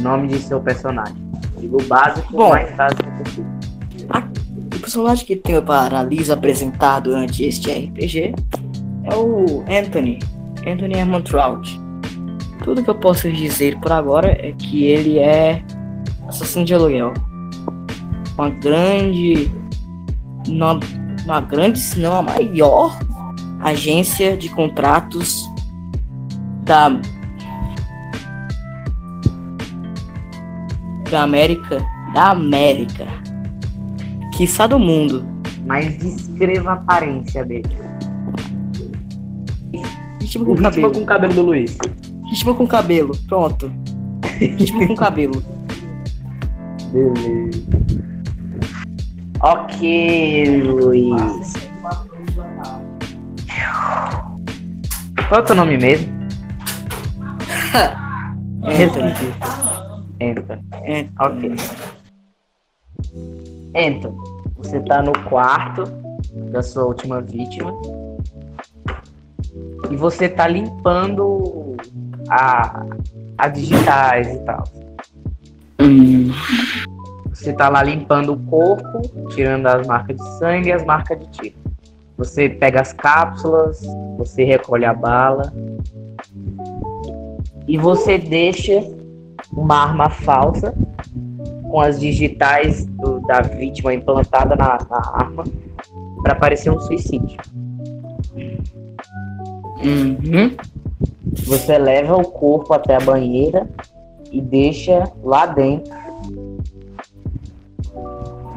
Nome de seu personagem. Digo o básico, Bom. mais básico possível. O personagem que tenho para Liz apresentar durante este RPG é o Anthony. Anthony Hermantraut. Tudo que eu posso dizer por agora é que ele é assassino de aluguel. Uma grande. Uma, uma grande, se não a maior agência de contratos da. Da América. Da América. Quiçá do mundo. Mas descreva a aparência dele. Ritmo O com ritmo cabelo. com o cabelo do Luiz. Ritmo com cabelo. Pronto. Ritmo com cabelo. Beleza. Ok, Luiz. Qual é o teu nome mesmo? Anthony. Anton. É, Ok. Anton, você tá no quarto da sua última vítima. E você tá limpando a, as digitais e tal. Você tá lá limpando o corpo, tirando as marcas de sangue e as marcas de tiro. Você pega as cápsulas, você recolhe a bala. E você deixa uma arma falsa com as digitais do- da vítima implantada na, na arma para parecer um suicídio. uhum. Você leva o corpo até a banheira e deixa lá dentro.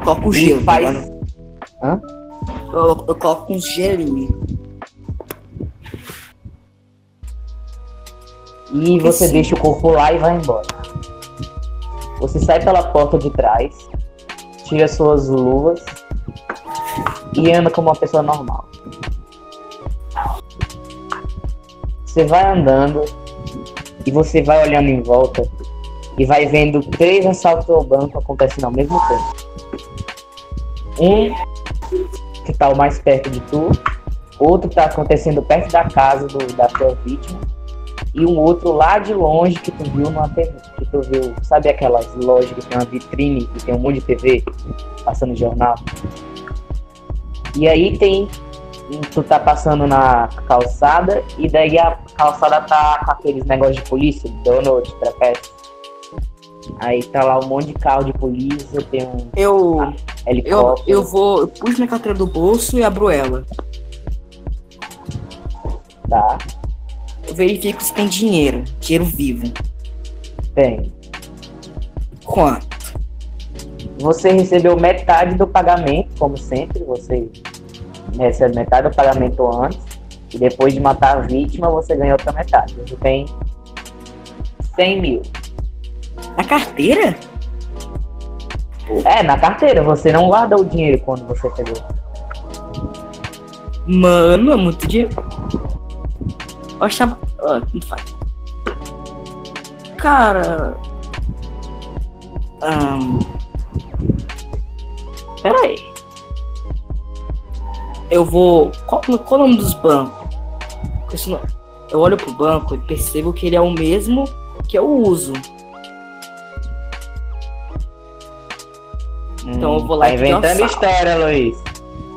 Coloco um E gelo. faz- ligado? Hã? Eu, eu coloco uns gelinhos. E você Sim. deixa o corpo lá e vai embora. Você sai pela porta de trás, tira suas luvas e anda como uma pessoa normal. Você vai andando e você vai olhando em volta e vai vendo três assaltos ao banco acontecendo ao mesmo tempo. Um que tá o mais perto de tu, outro tá acontecendo perto da casa do- da tua vítima e um outro lá de longe que tu viu numa TV, que tu viu, sabe aquelas lojas que tem uma vitrine e tem um monte de TV passando jornal? E aí tem, tu tá passando na calçada e daí a calçada tá com aqueles negócios de polícia, Donald, trapézio. Aí tá lá um monte de carro de polícia, tem um Eu, eu, helicóptero. eu vou. Eu puxo minha carteira do bolso e abro ela. Tá, Eu verifico se tem dinheiro. Dinheiro vivo. tem. Quanto? Você recebeu metade do pagamento, como sempre, você recebe metade do pagamento antes, e depois de matar a vítima, você ganha outra metade. Você tem 100 mil. Na carteira? É, na carteira, você não guarda o dinheiro quando você pegou. Mano, é muito dinheiro. Eu achava. Ah, não faz. Cara. Ahn. Pera aí. Eu vou. Qual, qual o nome dos bancos? Eu olho pro banco e percebo que ele é o mesmo que eu uso. Então eu vou lá Tá e inventando história, Luiz.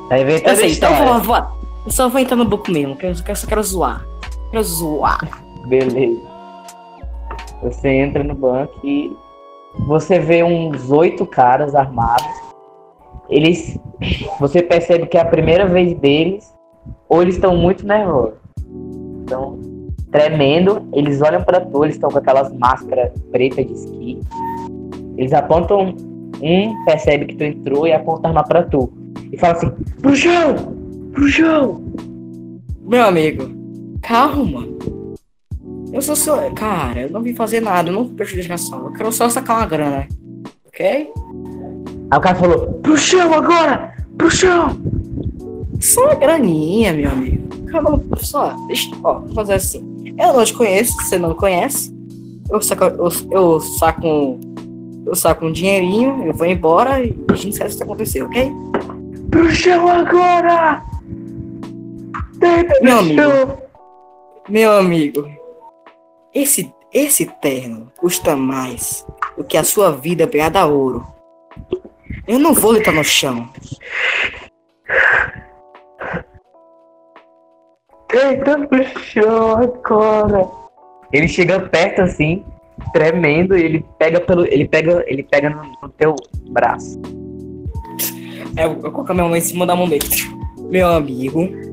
Tá inventando Eu sei, então eu história. vou, vou, eu só vou entrar no banco mesmo, que eu só quero zoar. Quero zoar. Beleza. Você entra no banco e você vê uns oito caras armados. Eles. Você percebe que é a primeira vez deles, ou eles estão muito nervosos. Estão tremendo, eles olham pra tu, eles estão com aquelas máscaras pretas de esqui. Eles apontam, um percebe que tu entrou e aponta a arma pra tu. E fala assim, pro chão! Pro chão! Meu amigo, calma. Eu sou seu. Cara, eu não vim fazer nada, eu não vou prejudicação. Eu quero só sacar uma grana. Ok? Aí o cara falou, pro chão agora! Pro chão! Só uma graninha, meu amigo. Calma, só. Deixa. Ó, vou fazer assim. Eu não te conheço, você não me conhece. Eu saco, eu, eu saco um. Eu saco um dinheirinho, eu vou embora e a gente esquece o que aconteceu, ok? Pro chão agora! Deita Meu amigo. chão! Meu amigo, esse, esse terno custa mais do que a sua vida pegada a ouro. Eu não vou deitar no chão. Deita no chão agora. Ele chega perto assim, tremendo, e ele pega pelo. Ele pega. Ele pega no, no teu braço. É, eu coloco a minha mão em cima da mão dele. Meu amigo.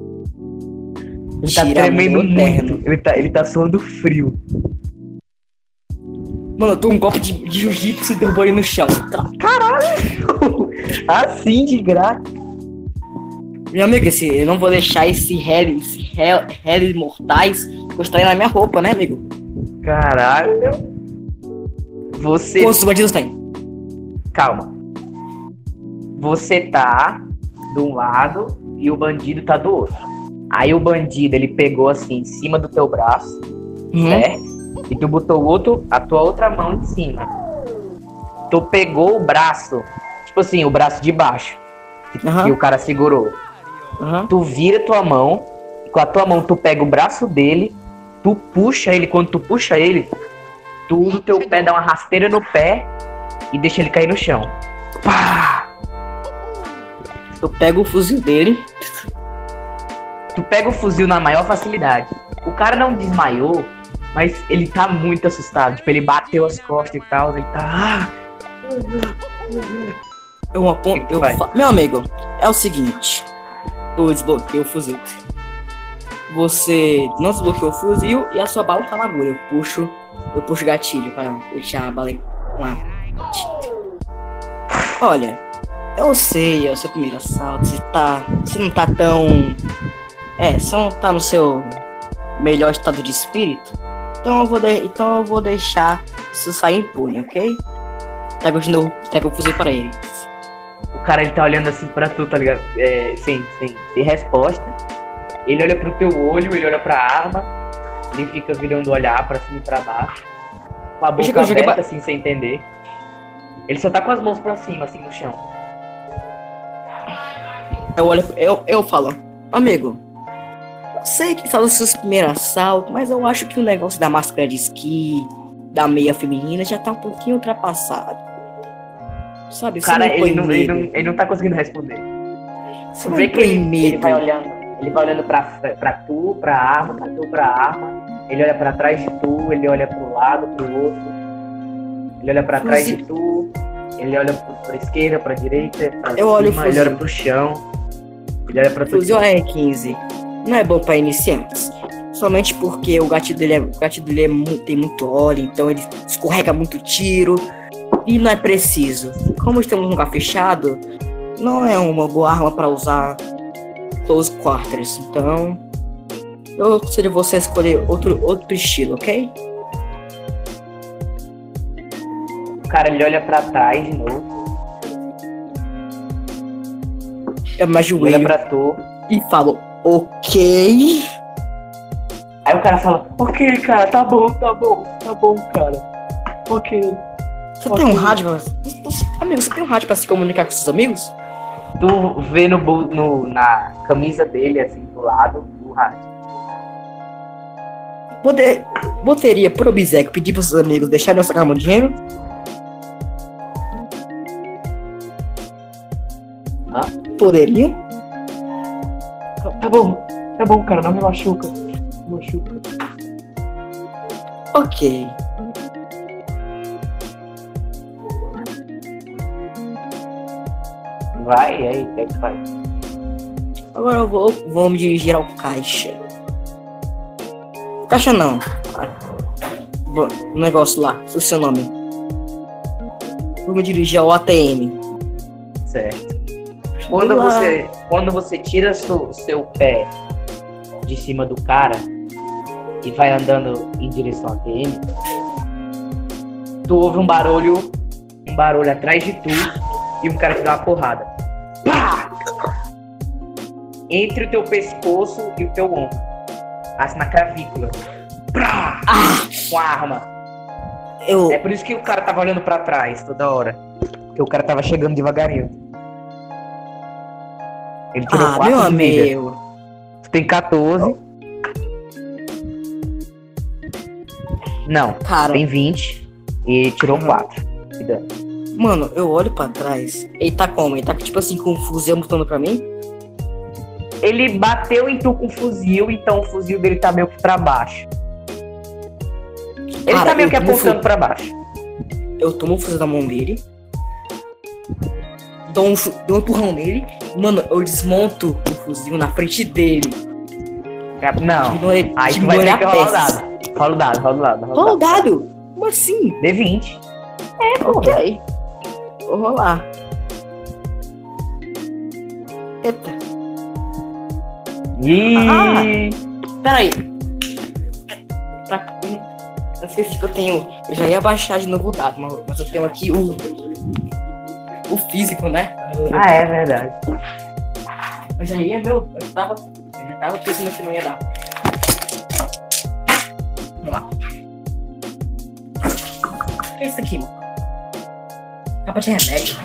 Ele tá tira tremendo muito. Ele tá, ele tá suando frio. Mano, eu dou um golpe de, de jiu-jitsu e derrubo ele no chão. Tá. assim de graça. Meu amigo, esse, eu não vou deixar esse Harry, esse Harry mortais encostarem na minha roupa, né, amigo? Caralho. Você. Quantos bandidos tem? Calma. Você tá de um lado e o bandido tá do outro. Aí o bandido ele pegou assim em cima do teu braço, Uhum. certo? E tu botou outro, a tua outra mão em cima. Tu pegou o braço, tipo assim, o braço de baixo, que, Aham. que o cara segurou. Aham. Tu vira tua mão, e com a tua mão tu pega o braço dele, tu puxa ele, quando tu puxa ele, tu o teu pé, dá uma rasteira no pé e deixa ele cair no chão. Pá! Eu pego o fuzil dele. Tu pega o fuzil na maior facilidade. O cara não desmaiou, mas ele tá muito assustado. Tipo, ele bateu as costas e tal, ele tá. "Ah!" Eu aponto. Eu fa- Meu amigo, é o seguinte. Eu desbloqueei o fuzil. Você não desbloqueou o fuzil e a sua bala tá na agulha. Eu puxo. Eu puxo o gatilho para deixar a bala com a. Olha, eu sei, é o seu primeiro assalto. Você tá. Você não tá tão. É, você não tá no seu melhor estado de espírito. Então eu vou, de- então eu vou deixar isso sair impune, ok? Pega de novo, pega o fuzil para ele. O cara ele tá olhando assim pra tu, tá ligado? É, sem, sem, sem resposta. Ele olha pro teu olho, ele olha pra arma. Ele fica virando olhar pra cima e pra baixo. Com a boca aberta, assim, sem entender. Ele só tá com as mãos pra cima, assim, no chão. Eu olho, eu, eu falo, amigo, sei que fala os seus primeiros assaltos, mas eu acho que o negócio da máscara de esqui, da meia feminina, já tá um pouquinho ultrapassado. Sabe, O cara, ele não, ele, não, ele não tá conseguindo responder. Você vê que ele, medo. ele vai olhando, ele vai olhando pra, pra tu, pra arma, pra tu, pra arma. Ele olha pra trás de tu, ele olha pro lado, pro outro. Ele olha pra trás de tu, ele olha pro- pra esquerda, pra direita, pra Eu olho cima, ele fuzil. olha pro chão. Ele olha pra tu. Fuzil R15 não é bom pra iniciantes. Somente porque o gatilho dele, é, o gatilho dele é tem muito óleo, então ele escorrega muito tiro e não é preciso. Como estamos num lugar fechado, não é uma boa arma para usar close quarters. Então, eu aconselho você a escolher outro, outro estilo, ok? O cara ele olha pra trás de novo, Eu me olha ajoelho pra tu. e falo, ok. Aí o cara fala, ok, cara, tá bom, tá bom, tá bom, cara. Ok. Você Ok. tem um rádio. Amigo, você tem um rádio pra se comunicar com seus amigos? Tu vê no, no, na camisa dele, assim, do lado, o rádio. Poder, poderia, por obséquio, pedir para seus amigos deixarem eu sacar meu dinheiro? Hã? Poderia? Tá bom, tá bom, cara, não me machuca. Me machuca. Ok. Vai, aí, o que é que faz? Agora eu vou, vou me dirigir ao caixa. Caixa não. O negócio lá, o seu nome. Vou me dirigir ao ATM. Certo. Quando Olá. você, quando você tira seu, seu pé de cima do cara e vai andando em direção ao ATM, tu ouve um barulho, um barulho atrás de tu e um cara te dá uma porrada. Pá! Entre o teu pescoço e o teu ombro. Assim na clavícula. Pá! Ah! Com a arma. Eu. É por isso que o cara tava olhando pra trás toda hora. Porque o cara tava chegando devagarinho. Ele tirou Ah, 4 meu amigo. Tu tem 14. Não, Cara, tem 20 e tirou Uhum. 4. mano, eu olho pra trás. Ele tá como? Ele tá tipo assim com um fuzil apontando pra mim? Ele bateu em tu com o fuzil, então o fuzil dele tá meio que pra baixo. Ele Cara, tá meio que apontando fu- pra baixo. Eu tomo o fuzil da mão dele. Dou um, dou um empurrão nele. Mano, eu desmonto o fuzil na frente dele. Não, Diminui ele- aí tu diminui vai ter a que rolar o dado. Rola o dado, rola o dado. Rola o Rola o dado. Como assim? D20. Ok. Vou rolar. Eita. Ih, Peraí. Pra... Não sei se eu tenho. Eu já ia baixar de novo o dado, mas- mas eu tenho aqui o. O físico, né? Ah, é verdade. Já ia, meu. Eu tava. Eu já tava pensando que não ia dar. Vamos lá. O que é isso aqui, mano? Capa de remédio.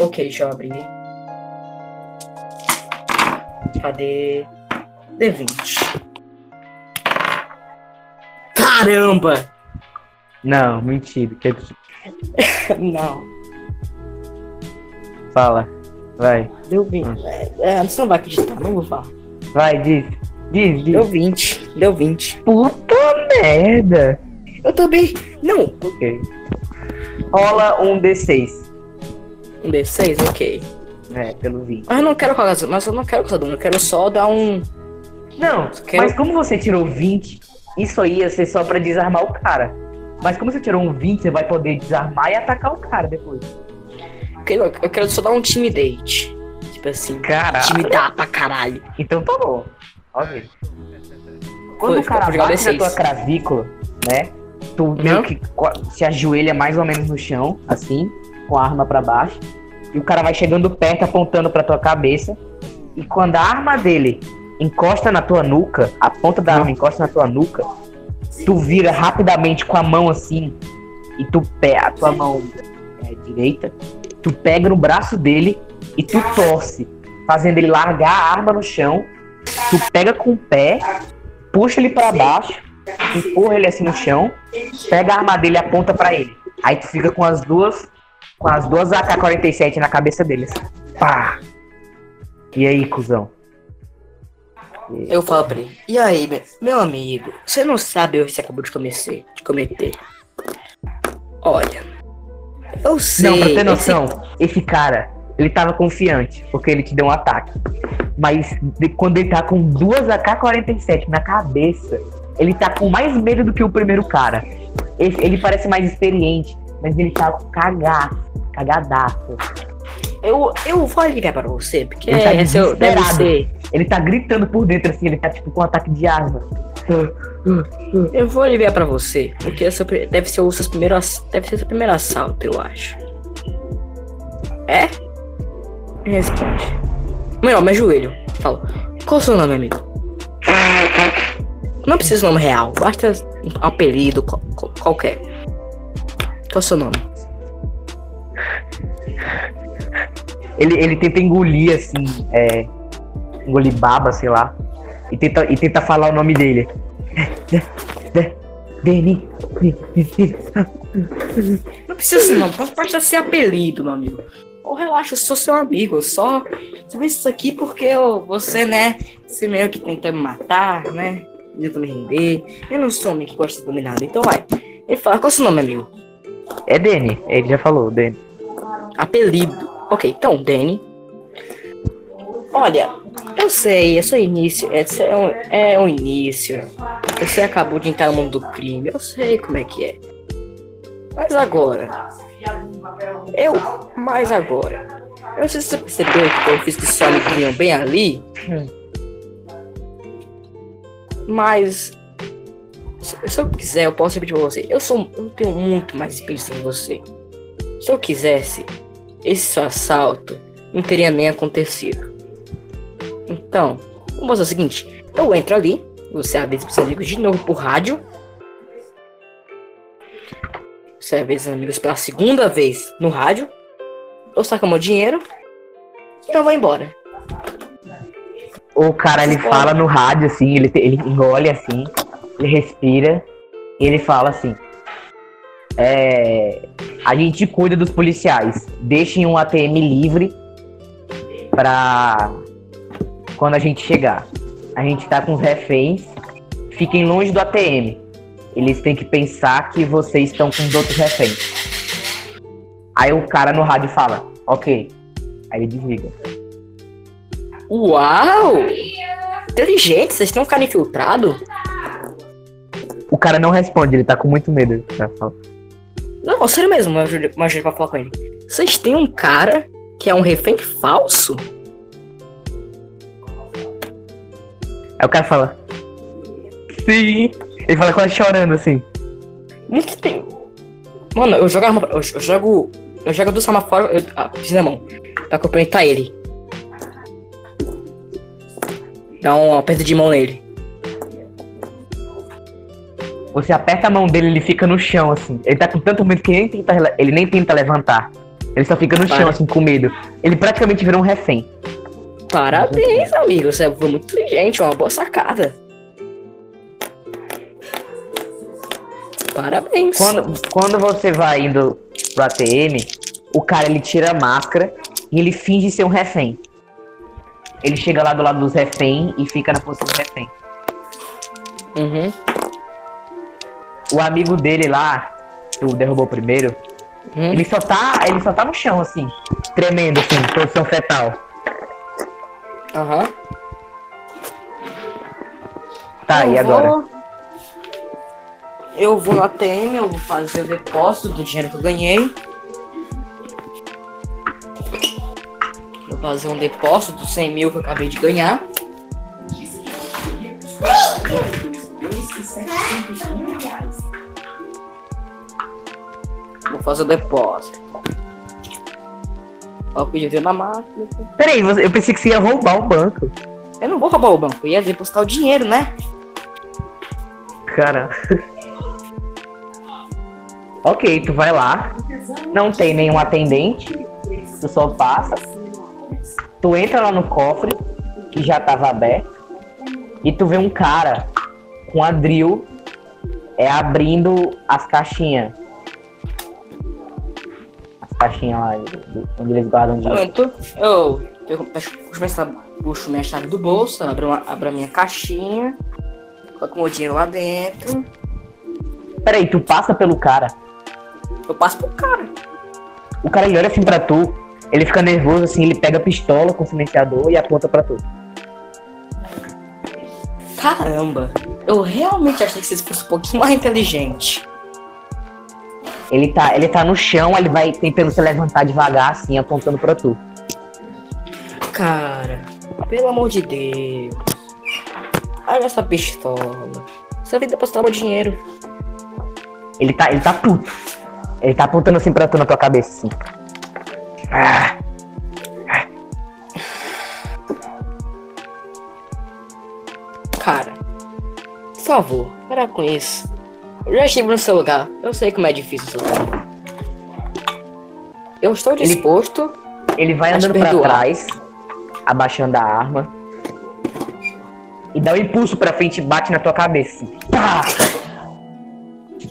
Ok, deixa eu abrir. Cadê? D20. Caramba! Não, mentira. que- Não, Fala. Vai. deu 20. É, é, você não vai acreditar, não vou falar. Vai, diz. Diz, diz. Deu 20. Deu 20. Puta merda. Eu também. Não, Ok. Rola um D6. um D6, ok. É, pelo 20. Mas eu não quero causar, mas eu não quero causar eu quero só dar um. Não, Quero- mas como você tirou 20, isso aí ia ser só pra desarmar o cara. Mas como você tirou um 20, você vai poder desarmar e atacar o cara depois. Eu quero, eu quero só dar um intimidate. Tipo assim, Caralho. intimidar pra caralho. Então tá bom. Ok. Quando Foi, o cara bate na D6. tua cravícula, né? Tu meio que se ajoelha mais ou menos no chão, assim, com a arma pra baixo. E o cara vai chegando perto, apontando pra tua cabeça. E quando a arma dele encosta na tua nuca, a ponta da arma encosta na tua nuca, tu vira rapidamente com a mão assim. E tu pega a tua mão é, direita, tu pega no braço dele e tu torce, fazendo ele largar a arma no chão. Tu pega com o pé, puxa ele pra baixo, empurra ele assim no chão, pega a arma dele e aponta pra ele. Aí tu fica com as duas, com as duas AK-47 na cabeça dele. assim. Pá! E aí, cuzão? Eu falo pra ele, e aí, meu, amigo, você não sabe o que você acabou de cometer. De cometer. Olha, eu sei. Não, pra ter noção, esse cara, ele tava confiante, porque ele te deu um ataque. Mas de- quando ele tá com duas AK-47 na cabeça, ele tá com mais medo do que o primeiro cara. Esse- ele parece mais experiente, mas ele tá cagado, cagadaço. Eu, eu vou aliviar pra você, porque Ele tá é seu, deve desesperado. ser. Ele tá gritando por dentro assim, ele tá tipo com um ataque de asma. Eu vou aliviar pra você, porque essa deve ser o seu primeiro, deve ser o seu primeiro assalto, eu acho. É? Me Responde. Melhor, me ajoelho. Falo, qual o seu nome, amigo? Não precisa de nome real, basta um apelido qual- qual- qualquer. Qual o seu nome? Ele, ele tenta engolir assim, é, engolir baba, sei lá, e tenta, e tenta falar o nome dele. Deni. Não precisa ser nome, basta ser apelido, meu amigo. Ou relaxa, eu sou seu amigo, eu só. Você fez isso aqui porque eu, você, né? Você meio que tentou me matar, né? Tentou me render. Eu não sou homem que gosta de dominado, então vai. Ele fala, qual é o seu nome, amigo? É Deni, ele já falou, Deni. Apelido. Ok, então, Danny. Olha, eu sei, esse é o início. Esse é um, é um início. Você acabou de entrar no mundo do crime. Eu sei como é que é. Mas agora. Eu, mas agora. Eu não sei se você percebeu que eu fiz que só me criam bem ali. Mas. Se, eu quiser, eu posso repetir pra você. Eu sou. Eu tenho muito mais experiência que você. Se eu quisesse, esse seu assalto não teria nem acontecido. Então, vamos fazer o seguinte: eu entro ali, você avisa pros amigos de novo por rádio. Você avisa os amigos pela segunda vez no rádio. Eu saco meu dinheiro e eu vou embora. O cara, ele fala no rádio, assim, ele, ele engole, assim, ele respira, E ele fala assim: é, a gente cuida dos policiais, deixem um ATM livre pra quando a gente chegar. A gente tá com os reféns, fiquem longe do ATM. Eles têm que pensar que vocês estão com os outros reféns. Aí o cara no rádio fala: Ok. Aí ele desliga. Uau! Inteligente, vocês estão ficando infiltrados? O cara não responde, ele tá com muito medo. Tá? Não, sério mesmo, eu imagino pra falar com ele. Vocês têm um cara que é um refém falso? Aí o cara fala. Sim. Ele fala quase chorando assim. Muito tempo. Mano, eu jogo arma. Eu, eu jogo. Eu jogo do fora. Eu, ah, na mão. Pra complementar ele. Dá um aperto de mão nele. Você aperta a mão dele, ele fica no chão, assim. Ele tá com tanto medo que ele nem tenta, ele nem tenta levantar. Ele só fica no Para. chão, assim, com medo. Ele praticamente virou um refém. Parabéns, amigo. Você foi muito inteligente, uma boa sacada. Parabéns. Quando, quando você vai indo pro ATM, o cara ele tira a máscara e ele finge ser um refém. Ele chega lá do lado dos refém e fica na posição do refém. Uhum. O amigo dele lá, que o derrubou primeiro, uhum. ele só tá. Ele só tá no chão, assim, tremendo, assim, posição fetal. Aham. Uhum. Tá, eu e agora? Vou... Eu vou na TM, eu vou fazer o depósito do dinheiro que eu ganhei. Vou fazer um depósito dos 100 mil que eu acabei de ganhar. Vou fazer o depósito. Podia na máquina. Peraí, eu pensei que você ia roubar o banco. Eu não vou roubar o banco, eu ia depositar o dinheiro, né? Cara. ok, tu vai lá. Não tem nenhum atendente. Tu só passa. Tu entra lá no cofre, que já tava aberto. E tu vê um cara com a drill é abrindo as caixinhas caixinha lá onde eles guardam dinheiro. Pronto, eu, eu começo puxo minha chave do bolso, abro, uma, abro a minha caixinha, coloco meu dinheiro lá dentro. Peraí, tu passa pelo cara? Eu passo pelo cara. O cara ele olha assim pra tu, ele fica nervoso assim, ele pega a pistola com o silenciador e aponta pra tu. Caramba, eu realmente achei que vocês fossem um pouquinho mais inteligente. Ele tá, ele tá no chão, ele vai tentando se levantar devagar, assim, apontando pra tu. Cara, pelo amor de Deus. Olha essa pistola. Você vai depositar meu dinheiro. Ele tá, ele tá puto. Ele tá apontando assim pra tu na tua cabeça, assim. Ah. Cara, por favor, para com isso. Eu já estive no seu lugar. Eu sei como é difícil seu lugar. Eu estou disposto. Ele, ele vai andando para trás, abaixando a arma. E dá um impulso pra frente e bate na tua cabeça. Pá!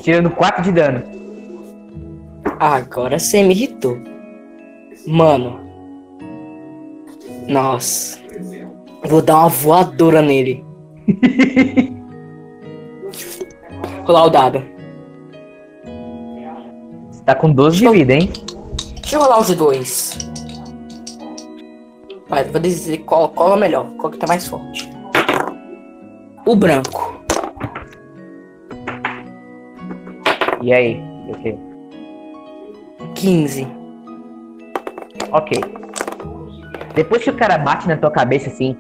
Tirando 4 de dano. Agora você me irritou. Mano. Nossa. Vou dar uma voadora nele. rolar o dado. Você tá com 12 de vida, hein? Deixa eu rolar os dois. Vai, vou dizer qual, qual é melhor, qual que tá mais forte. O branco. E aí? Okay. 15. Ok. Depois que o cara bate na tua cabeça assim,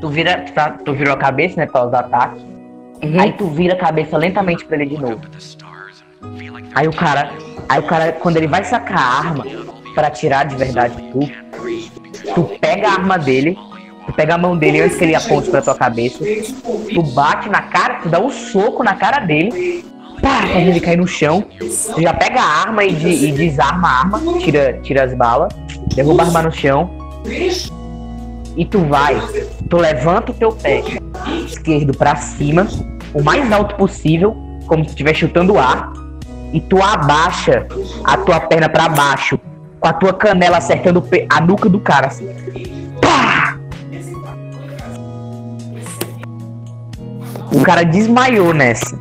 tu vira, tá, tu virou a cabeça, né, pra usar ataque. Uhum. Aí tu vira a cabeça lentamente pra ele de novo. Aí o cara, aí o cara, quando ele vai sacar a arma para atirar de verdade tu, tu pega a arma dele, tu pega a mão dele antes que ele aponte pra tua cabeça, tu bate na cara, tu dá um soco na cara dele, pá, faz ele cair no chão, tu já pega a arma e, de, e desarma a arma, tira, tira as balas, derruba a arma no chão, e tu vai, tu levanta o teu pé esquerdo para cima, o mais alto possível, como se estiver chutando ar, e tu abaixa a tua perna pra baixo, com a tua canela acertando a nuca do cara, assim. Pá! O cara desmaiou nessa.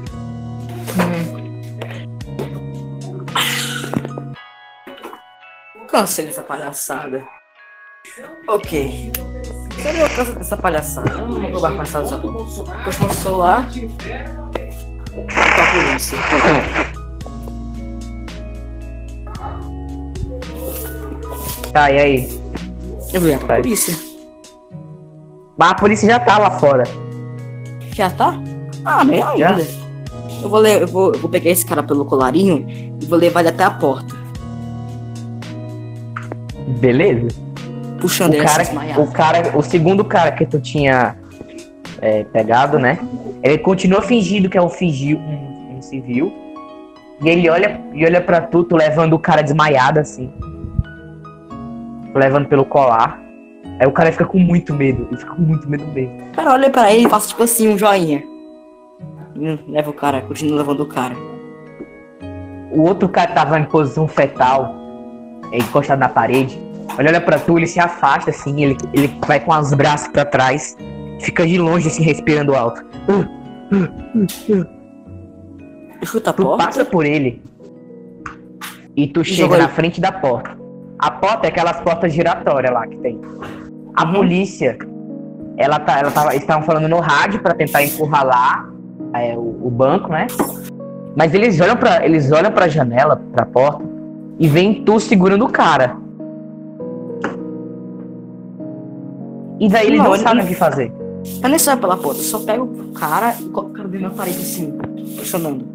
Cansei dessa palhaçada. Ok. Cadê eu canso dessa palhaçada? Eu não vou passar o Puxa meu celular. Pra polícia. Tá, e aí? Eu vou ligar pra polícia. Mas a polícia já tá lá fora. Já tá? Ah, Já? ainda. Eu vou, eu, vou, eu vou pegar esse cara pelo colarinho e vou levar ele até a porta. Beleza? Puxando O cara, o cara, o segundo cara que tu tinha é, pegado, né? Ele continua fingindo que é um fingir um, um civil. E ele olha e olha para tu, tu levando o cara desmaiado assim. Levando pelo colar. Aí o cara fica com muito medo. Ele fica com muito medo mesmo. Cara, olha pra ele e faça tipo assim, um joinha. Hum, Leva o cara, continua levando o cara. O outro cara tava em posição fetal, é, encostado na parede. Ele olha pra tu, ele se afasta assim, ele, ele vai com os braços pra trás, fica de longe assim, respirando alto. Chuta a Tu porta. passa por ele e tu chega na frente da porta. A porta é aquelas portas giratórias lá que tem. A Uhum. polícia, ela tá, ela tava, eles estavam falando no rádio pra tentar encurralar é, o, o banco, né? Mas eles olham para eles olham para janela, pra porta e veem tu segurando o cara. E daí eles Não, não ele- sabem o que fazer. Eu nem saio pela porta, eu só pego o cara e coloco o cara dentro da parede assim, pressionando.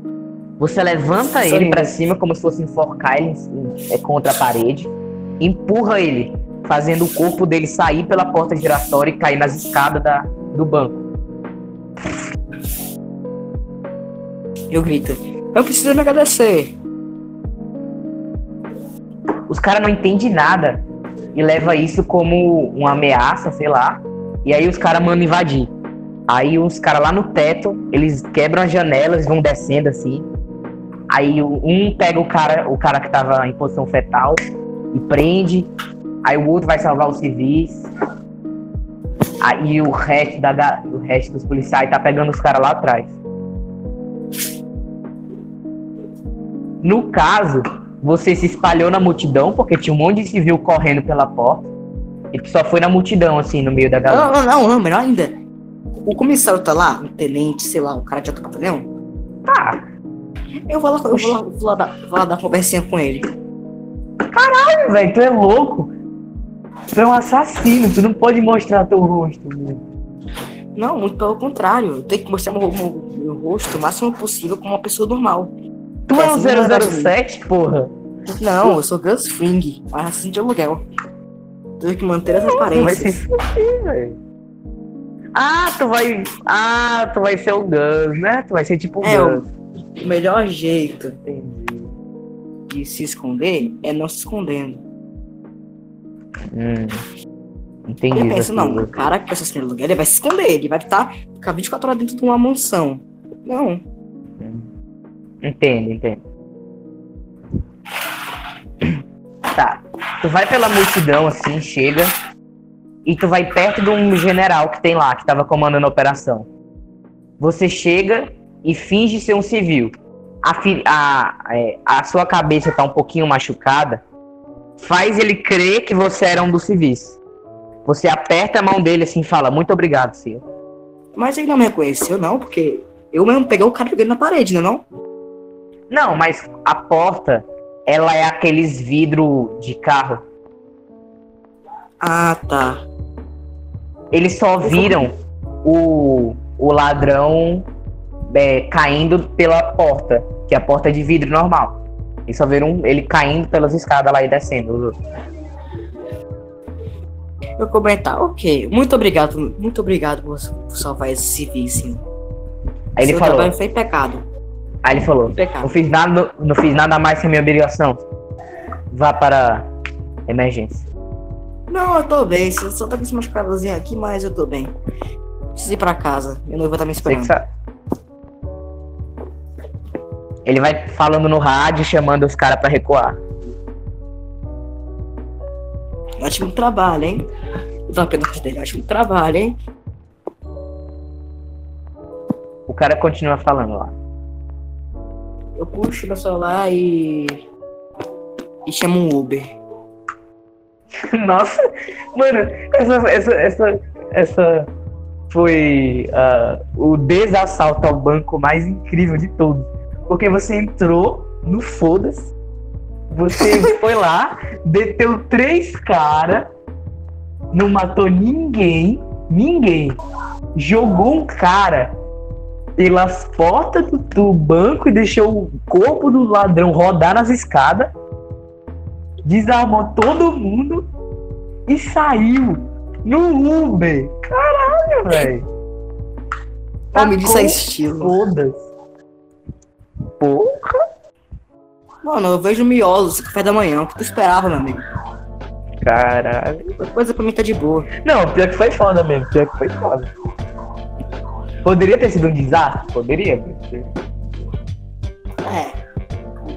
Você levanta Só ele pra cima como se fosse enforcar ele é, contra a parede, empurra ele, fazendo o corpo dele sair pela porta giratória e cair nas escadas da, do banco. Eu grito, eu preciso me agradecer. Os caras não entendem nada e leva isso como uma ameaça, sei lá. E aí os caras mandam invadir. Aí os caras lá no teto, eles quebram as janelas, vão descendo assim. Aí um pega o cara, o cara que tava em posição fetal e prende. Aí o outro vai salvar os civis. Aí o resto, da, o resto dos policiais tá pegando os caras lá atrás. No caso, você se espalhou na multidão, porque tinha um monte de civil correndo pela porta. E tu só foi na multidão, assim, no meio da galera. Não, não, não, melhor ainda. O comissário tá lá, o tenente, sei lá, o cara de outro batalhão. Tá, Eu vou lá, eu vou lá, vou lá, dar, vou lá dar uma conversinha com ele. velho, tu é louco. Tu é um assassino, tu não pode mostrar teu rosto. meu. Não, muito pelo contrário. Eu tenho que mostrar meu, meu, meu rosto o máximo possível como uma pessoa normal. Tu é um Essa não é 007, porra. Não, eu sou Gus Fring, assassino de aluguel. Tenho que manter as aparências. Ah, tu vai. Ah, tu vai ser o Gus, né? Tu vai ser tipo o É, Gus. O melhor jeito Entendi. de se esconder é não se escondendo. Hum. Entendi. Eu penso, não, o cara que é assassino aluguel, ele vai se esconder, ele vai estar, ficar 24 horas dentro de uma mansão. Não. Entendo, entendo. Tá. Tu vai pela multidão, assim, chega. E tu vai perto de um general que tem lá, que tava comandando a operação. Você chega e finge ser um civil. A, a, é, a sua cabeça tá um pouquinho machucada. Faz ele crer que você era um dos civis. Você aperta a mão dele assim e fala, muito obrigado, senhor. Mas ele não me reconheceu, não, porque eu mesmo peguei o cara e joguei na parede, né não? Não, mas a porta, ela é aqueles vidro de carro. Ah, tá. Eles só viram o, o ladrão é, caindo pela porta, que é a porta de vidro normal. Eles só viram ele caindo pelas escadas lá e descendo. Eu comentar, ok. Muito obrigado, muito obrigado por salvar esse civil, sim. Aí ele Seu falou, trabalho foi pecado. Aí ele falou, não fiz nada, não fiz nada mais que a minha obrigação. Vá para emergência. Não, eu tô bem. Só só tá com esse machucadozinho aqui, mas eu tô bem. Preciso ir pra casa. Meu noivo tá me esperando. Ele vai falando no rádio, chamando os caras pra recuar. Ótimo trabalho, hein? Eu tava pensando dele, ótimo trabalho, hein? O cara continua falando lá. Eu puxo meu celular e. e chamo um Uber. Nossa, mano, essa, essa, essa, essa foi uh, o desassalto ao banco mais incrível de todos. Porque você entrou no foda-se, você foi lá, deteu três caras, não matou ninguém, ninguém. Jogou um cara pelas portas do, do banco e deixou o corpo do ladrão rodar nas escadas desarmou todo mundo e saiu no Uber. Caralho, velho. Homem, isso é estilo. Todas. Porra. Mano, eu vejo miolos café da manhã. O que tu esperava, meu amigo? Caralho. Coisa pra mim tá de boa. Não, pior que foi foda mesmo. Pior que foi foda. Poderia ter sido um desastre? Poderia. É.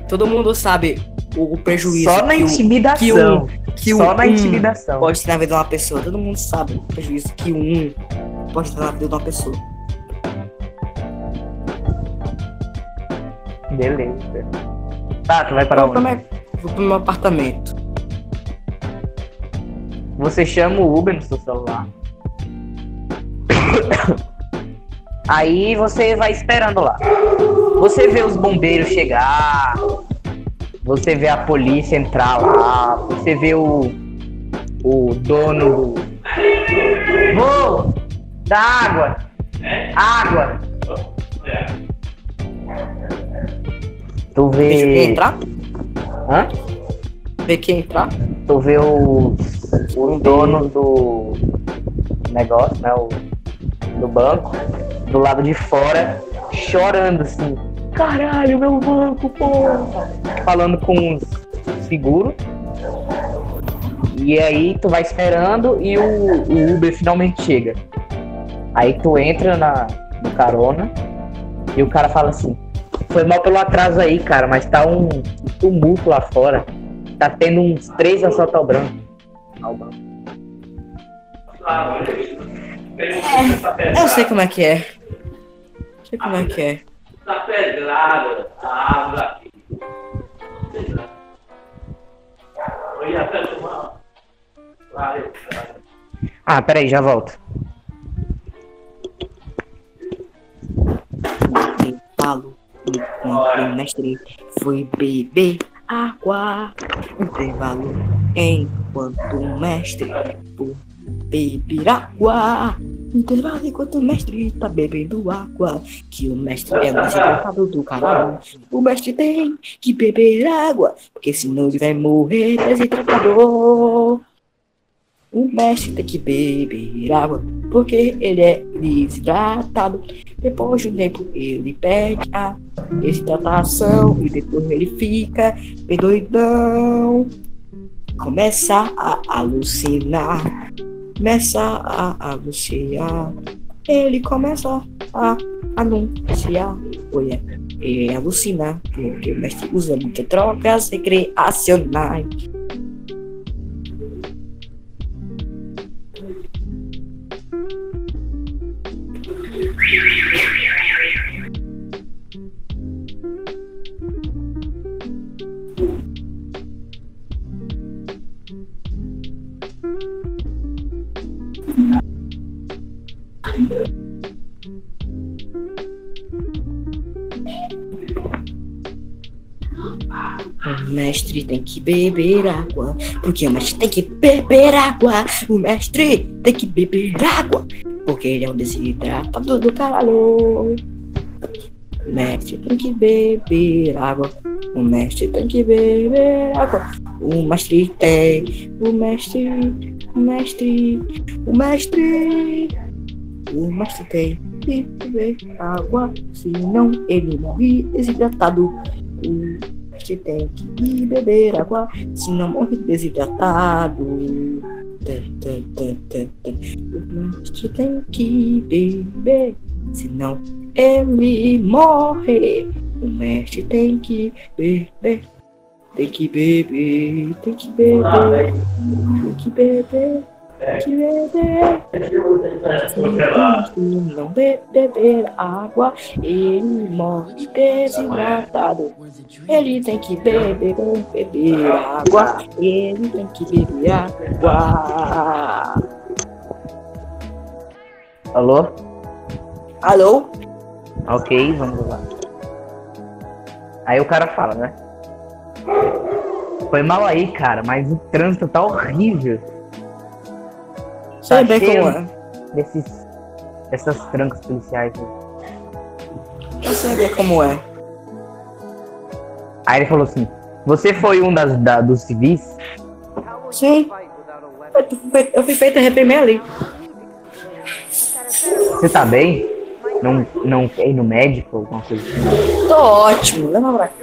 Todo mundo sabe o, o prejuízo. Só na que o- intimidação. que o Só na um intimidação. pode ter na vida de uma pessoa. Todo mundo sabe o prejuízo que um pode ter na vida de uma pessoa. Beleza. Tá, tu vai para pro onde? vou pro meu apartamento. Você chama o Uber no seu celular. Aí você vai esperando lá. Você vê os bombeiros chegar. Você vê a polícia entrar lá. Você vê o, o dono do. Vô! Da água! Água! Tu eu vê. entrar? Hã? Vê quem entrar? Tu vê o, o dono do negócio, né? O, do banco, do lado de fora, chorando assim. Caralho, meu banco, porra! Falando com os seguros. E aí tu vai esperando e o, o Uber finalmente chega. Aí tu entra na, no carona e o cara fala assim, foi mal pelo atraso aí, cara, mas tá um tumulto lá fora. Tá tendo uns três assaltos ao branco. Ao banco. Eu sei como é que é. Sei como é que é. Tá pedrada, a água aqui. Sei lá. Eu ia até tomar. Valeu, cara. Ah, peraí, já volto. Intervalo enquanto o mestre foi beber água. Intervalo enquanto o mestre foi beber água. Intervalo enquanto o mestre tá bebendo água. Que o mestre é mais engraçado do caralho. O mestre tem que beber água, porque senão ele vai morrer desidratado. O mestre tem que beber água, porque ele é desidratado. Depois de um tempo ele perde a desidratação e depois ele fica bem doidão. Começa a alucinar, começa a alucinar. Ele começa a anunciar, olha, ele alucina, porque o mestre usa muitas drogas recreacionais. Beber água, porque o mestre tem que beber água. O mestre tem que beber água, porque ele é um desidratado do caralho. O mestre tem que beber água. O mestre tem que beber água. O mestre tem, o mestre, o mestre, o mestre, o mestre tem que beber água, senão ele morre desidratado. Mestre tem que beber água, senão morre desidratado. Tã. O mestre tem que beber, senão ele morre O mestre tem que beber. Tem que beber, tem que beber, tem que beber, tem que beber. Se não be- beber água, ele morre desidratado. Ele tem que beber, beber água. Ele tem que beber água. Alô? Alô? Ok, vamos lá. Aí o cara fala, né? Foi mal aí, cara, mas o trânsito tá horrível. Sei bem cheio como é. Desses, dessas trancas policiais. aí. Eu sei bem como é. Aí ele falou assim: Você foi um das, da- dos civis? Sim. Eu fui- feito a reprimir ali. Você tá bem? Não, não quer ir no médico, alguma coisa assim? Tô ótimo, leva pra cá.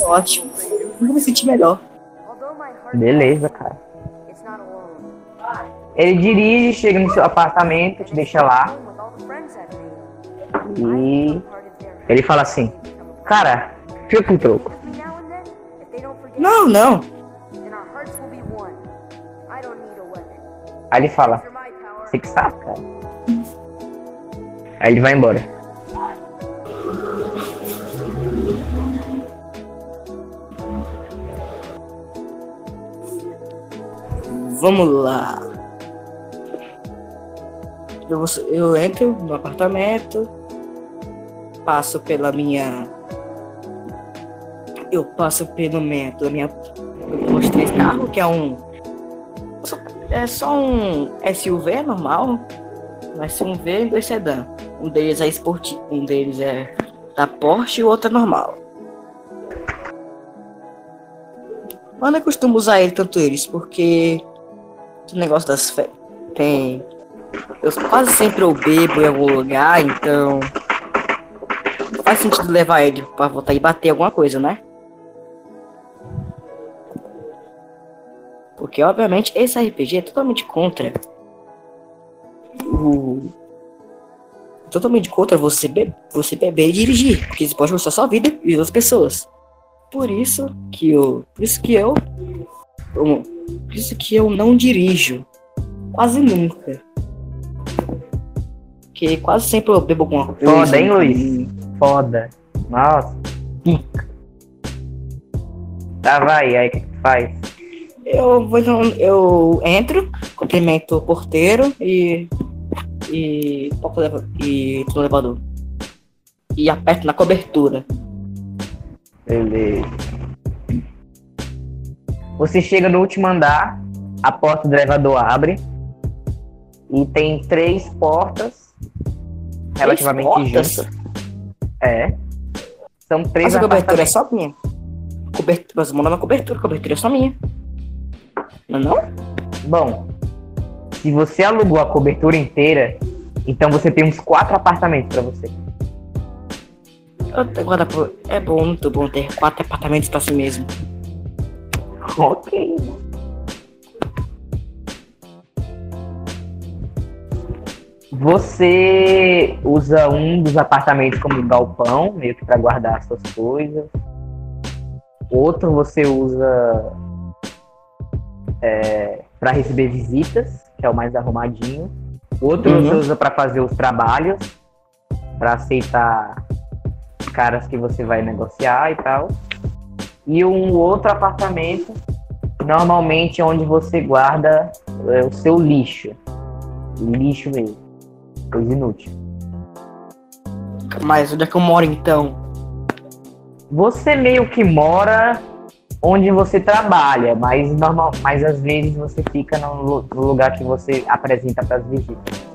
Tô ótimo. Nunca me senti melhor. Beleza, cara. Ele dirige, chega no seu apartamento, te deixa lá. E ele fala assim: Cara, fica com o troco. Não, não. Aí ele fala: Você que sabe, cara. Aí ele vai embora. Vamos lá. Eu, eu entro no apartamento, passo pela minha. Eu passo pelo minha, pela minha. Pelos três carros, que é um. É só um SUV normal. Um SUV e dois sedã. Um deles é esportivo, um deles é da Porsche e o outro é normal. Mas não costumo usar ele tanto eles, porque o negócio das férias tem. Eu quase sempre eu bebo em algum lugar, então. Não faz sentido levar ele pra voltar e bater alguma coisa, né? Porque, obviamente, esse RPG é totalmente contra o. Totalmente contra você, be você beber e dirigir. Porque isso pode mostrar sua vida e das pessoas. Por isso que eu. Por isso que eu por isso que eu não dirijo. Quase nunca. Porque quase sempre eu bebo alguma coisa. Foda, hein, Luiz? Foda. Nossa, pica. Tá, vai, aí o que tu faz? Eu vou eu entro, cumprimento o porteiro e. E. E tô no elevador. E aperto na cobertura. Beleza. Você chega no último andar, a porta do elevador abre e tem três portas relativamente juntas. É. São três Mas a cobertura é só minha. Cobertura, mas manda na cobertura, a cobertura é só minha. Não é não? Bom, se você alugou a cobertura inteira, então você tem uns quatro apartamentos pra você. É bom, muito bom ter quatro apartamentos pra si mesmo. Ok. Você usa um dos apartamentos como galpão, meio que para guardar as suas coisas. Outro você usa para receber visitas, que é o mais arrumadinho. Outro Uhum. você usa para fazer os trabalhos, para aceitar caras que você vai negociar e tal. E um outro apartamento normalmente é onde você guarda é, o seu lixo. Lixo mesmo. Coisa inútil. Mas onde é que eu moro então? Você meio que mora onde você trabalha, mas normal, mas às vezes você fica no, no lugar que você apresenta para as visitas.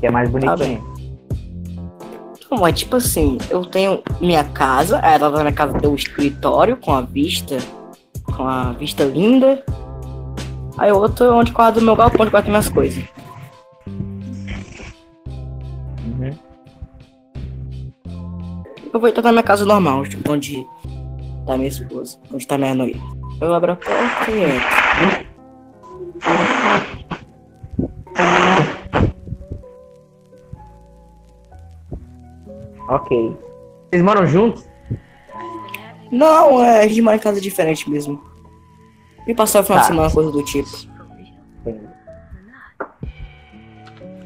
Que é mais bonitinho. Não, é tipo assim, eu tenho minha casa, aí lá na minha casa tem um escritório com a vista, com a vista linda. Aí outro é onde guardo meu galpão, onde guardo minhas coisas. Eu vou entrar na minha casa normal, onde tá minha esposa, onde tá minha noiva. Eu abro a porta e entro. Ok. Vocês moram juntos? Não, é, a gente mora em casa diferente mesmo. E passar o final Tá. de semana, coisa do tipo.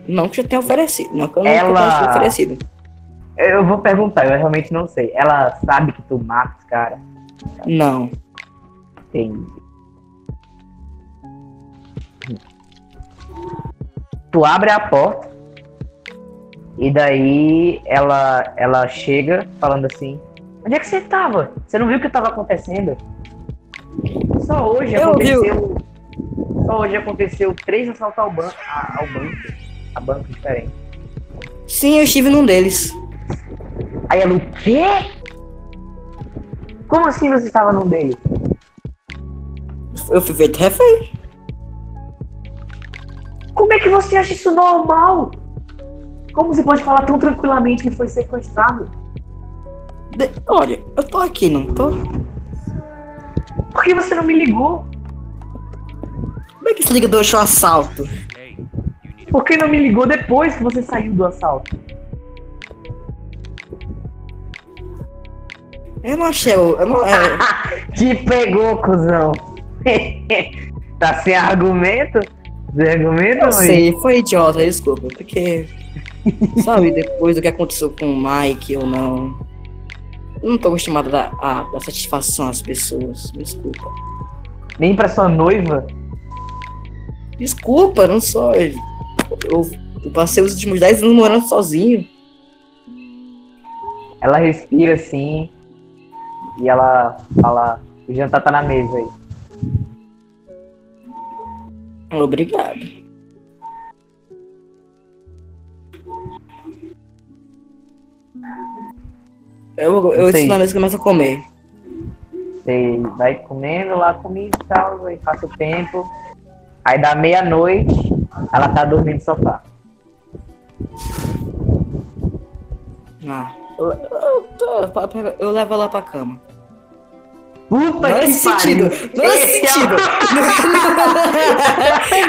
Não que já tenha oferecido. Não que eu não Ela- tenha oferecido. Eu vou perguntar, eu realmente não sei. Ela sabe que tu mata os caras? Não. Tem. Tu abre a porta e daí ela ela chega falando assim: Onde é que você tava? Você não viu o que tava acontecendo? Só hoje Eu vi. aconteceu. Só hoje aconteceu três assaltos ao, ban a- ao banco. A banco diferente. Sim, eu estive num deles. Aí ela, o quê? Como assim você estava num deles? Eu fui feito refém. Como é que você acha isso normal? Como você pode falar tão tranquilamente que foi sequestrado? De- Olha, eu tô aqui, não tô? Por que você não me ligou? Como é que esse ligador achou assalto? Por que não me ligou depois que você saiu do assalto? Eu não achei. Eu, eu não, é, Te pegou, cuzão. tá sem argumento? Sem argumento, não sei, foi idiota, desculpa. Porque. Sabe, depois do que aconteceu com o Mike ou não. Eu não tô acostumado a dar, a dar satisfação às pessoas. Desculpa. Nem pra sua noiva? Desculpa, não sou. Eu, eu passei os últimos 10 anos morando sozinho. Ela respira assim e ela fala: O jantar tá na mesa aí. Obrigado. Eu, eu estou na mesa começo a comer. Você vai comendo lá comida e tal, aí passa o tempo. Aí dá meia-noite, ela tá dormindo no sofá. Ah, eu, eu, tô- eu levo ela pra cama. Puta Não que nesse sentido. pariu! Não nesse Esse é sentido.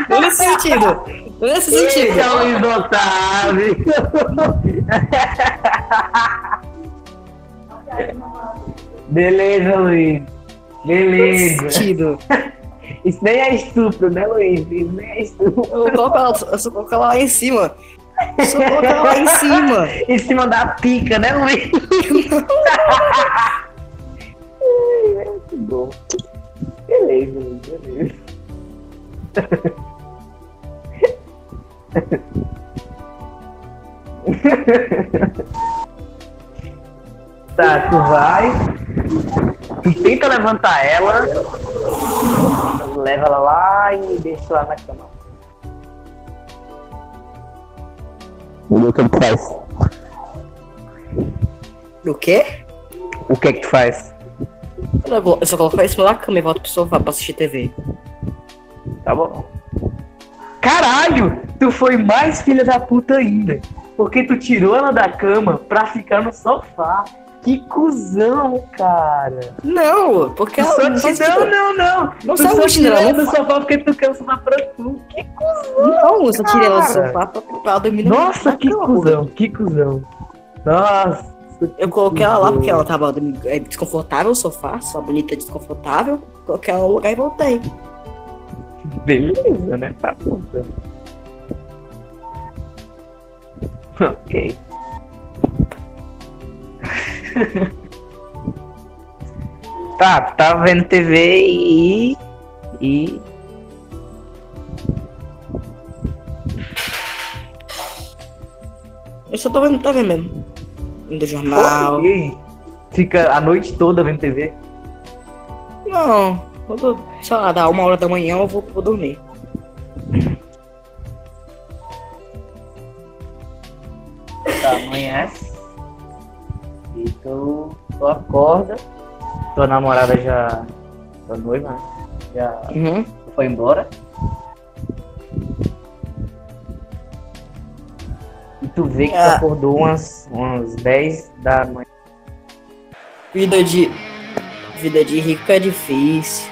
Não nesse sentido. Não nesse Esse sentido. é o. Beleza, Luiz. Nesse Beleza. sentido. Isso nem é estupro, né, Luiz? Isso nem é estupro. Eu coloco ela, eu só coloco ela lá em cima. Eu só coloco ela lá em cima. Em cima da pica, né, Luiz? Bom. Beleza, beleza. Tá, tu vai. Tu tenta levantar ela. Leva ela lá e deixa lá na cama. O que tu faz? O quê? O que é que tu faz? Eu, eu só coloco cima da cama e volto pro sofá pra assistir TV. Tá bom. Caralho! Tu foi mais filha da puta ainda. Porque tu tirou ela da cama pra ficar no sofá. Que cuzão, cara. Não, porque Tu ela só não, não, não, não. Não tu só tirou ela do sofá porque tu quer o sofá pra tu. Que cuzão. não, eu só tirei ela do sofá pra, pra dormir na- Nossa, na que cama. cuzão, que cuzão. Nossa. Eu coloquei ela lá porque ela tava dormindo- é, desconfortável no sofá, só bonita desconfortável. Coloquei ela no lugar e voltei. Beleza, né? Tá puta. Ok. tá, tava vendo TV e. E. Eu só tô vendo TV mesmo. Vendo jornal. E aí? Fica a noite toda vendo TV. Não, quando, sei lá, dá uma hora da manhã eu vou, vou dormir. Tá, amanhece. E tu, tu acorda. Tua namorada já. Tua noiva, né? Já Uhum. foi embora. E tu vê que tu Ah. acordou umas, umas 10 da manhã. Vida de. Vida de rico é difícil.